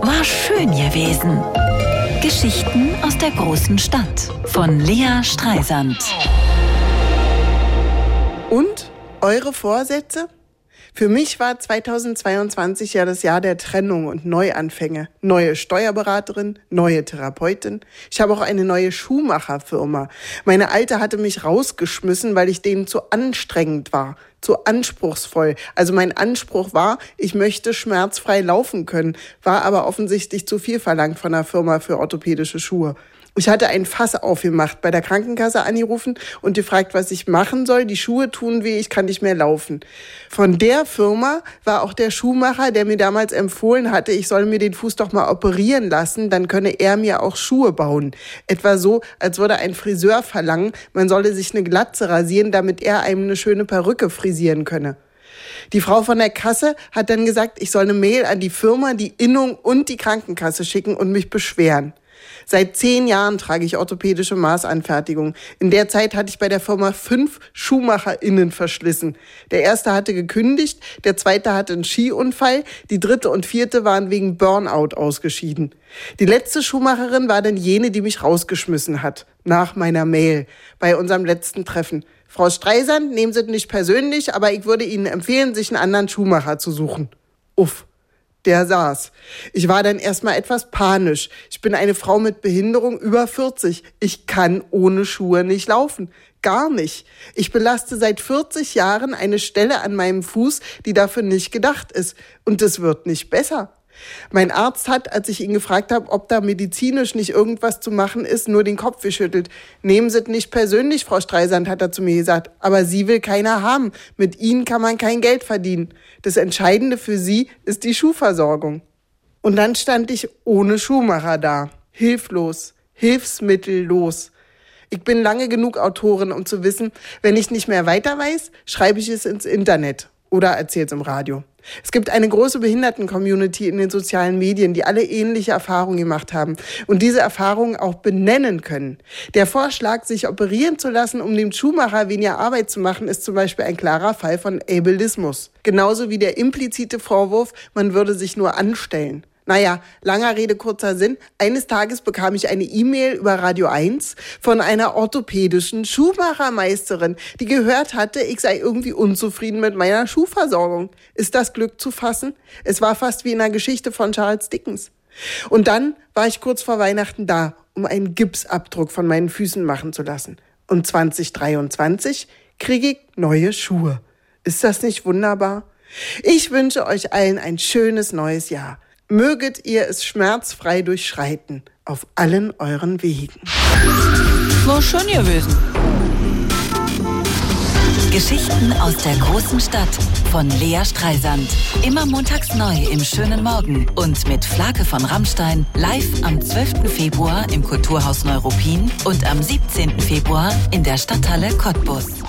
war schön gewesen. Geschichten aus der großen Stadt von Lea Streisand. Und eure Vorsätze? Für mich war 2022 ja das Jahr der Trennung und Neuanfänge. Neue Steuerberaterin, neue Therapeutin. Ich habe auch eine neue Schuhmacherfirma. Meine alte hatte mich rausgeschmissen, weil ich denen zu anstrengend war, zu anspruchsvoll. Also mein Anspruch war, ich möchte schmerzfrei laufen können, war aber offensichtlich zu viel verlangt von der Firma für orthopädische Schuhe. Ich hatte ein Fass aufgemacht, bei der Krankenkasse angerufen und gefragt, was ich machen soll. Die Schuhe tun weh, ich kann nicht mehr laufen. Von der Firma war auch der Schuhmacher, der mir damals empfohlen hatte, ich soll mir den Fuß doch mal operieren lassen, dann könne er mir auch Schuhe bauen. Etwa so, als würde ein Friseur verlangen, man solle sich eine Glatze rasieren, damit er einem eine schöne Perücke frisieren könne. Die Frau von der Kasse hat dann gesagt, ich soll eine Mail an die Firma, die Innung und die Krankenkasse schicken und mich beschweren. Seit zehn Jahren trage ich orthopädische Maßanfertigung. In der Zeit hatte ich bei der Firma fünf SchuhmacherInnen verschlissen. Der erste hatte gekündigt, der zweite hatte einen Skiunfall, die dritte und vierte waren wegen Burnout ausgeschieden. Die letzte Schuhmacherin war dann jene, die mich rausgeschmissen hat. Nach meiner Mail. Bei unserem letzten Treffen. Frau Streisand, nehmen Sie es nicht persönlich, aber ich würde Ihnen empfehlen, sich einen anderen Schuhmacher zu suchen. Uff der saß. Ich war dann erstmal etwas panisch. Ich bin eine Frau mit Behinderung über 40. Ich kann ohne Schuhe nicht laufen. Gar nicht. Ich belaste seit 40 Jahren eine Stelle an meinem Fuß, die dafür nicht gedacht ist. Und es wird nicht besser. Mein Arzt hat, als ich ihn gefragt habe, ob da medizinisch nicht irgendwas zu machen ist, nur den Kopf geschüttelt. Nehmen Sie es nicht persönlich, Frau Streisand, hat er zu mir gesagt. Aber Sie will keiner haben. Mit Ihnen kann man kein Geld verdienen. Das Entscheidende für Sie ist die Schuhversorgung. Und dann stand ich ohne Schuhmacher da. Hilflos. Hilfsmittellos. Ich bin lange genug Autorin, um zu wissen, wenn ich nicht mehr weiter weiß, schreibe ich es ins Internet oder erzähle es im Radio. Es gibt eine große Behinderten-Community in den sozialen Medien, die alle ähnliche Erfahrungen gemacht haben und diese Erfahrungen auch benennen können. Der Vorschlag, sich operieren zu lassen, um dem Schuhmacher weniger Arbeit zu machen, ist zum Beispiel ein klarer Fall von Ableismus. Genauso wie der implizite Vorwurf, man würde sich nur anstellen. Naja, langer Rede, kurzer Sinn. Eines Tages bekam ich eine E-Mail über Radio 1 von einer orthopädischen Schuhmachermeisterin, die gehört hatte, ich sei irgendwie unzufrieden mit meiner Schuhversorgung. Ist das Glück zu fassen? Es war fast wie in einer Geschichte von Charles Dickens. Und dann war ich kurz vor Weihnachten da, um einen Gipsabdruck von meinen Füßen machen zu lassen. Und 2023 kriege ich neue Schuhe. Ist das nicht wunderbar? Ich wünsche euch allen ein schönes neues Jahr möget ihr es schmerzfrei durchschreiten auf allen euren Wegen. War schön gewesen. Geschichten aus der großen Stadt von Lea Streisand. Immer montags neu im schönen Morgen und mit Flake von Rammstein live am 12. Februar im Kulturhaus Neuruppin und am 17. Februar in der Stadthalle Cottbus.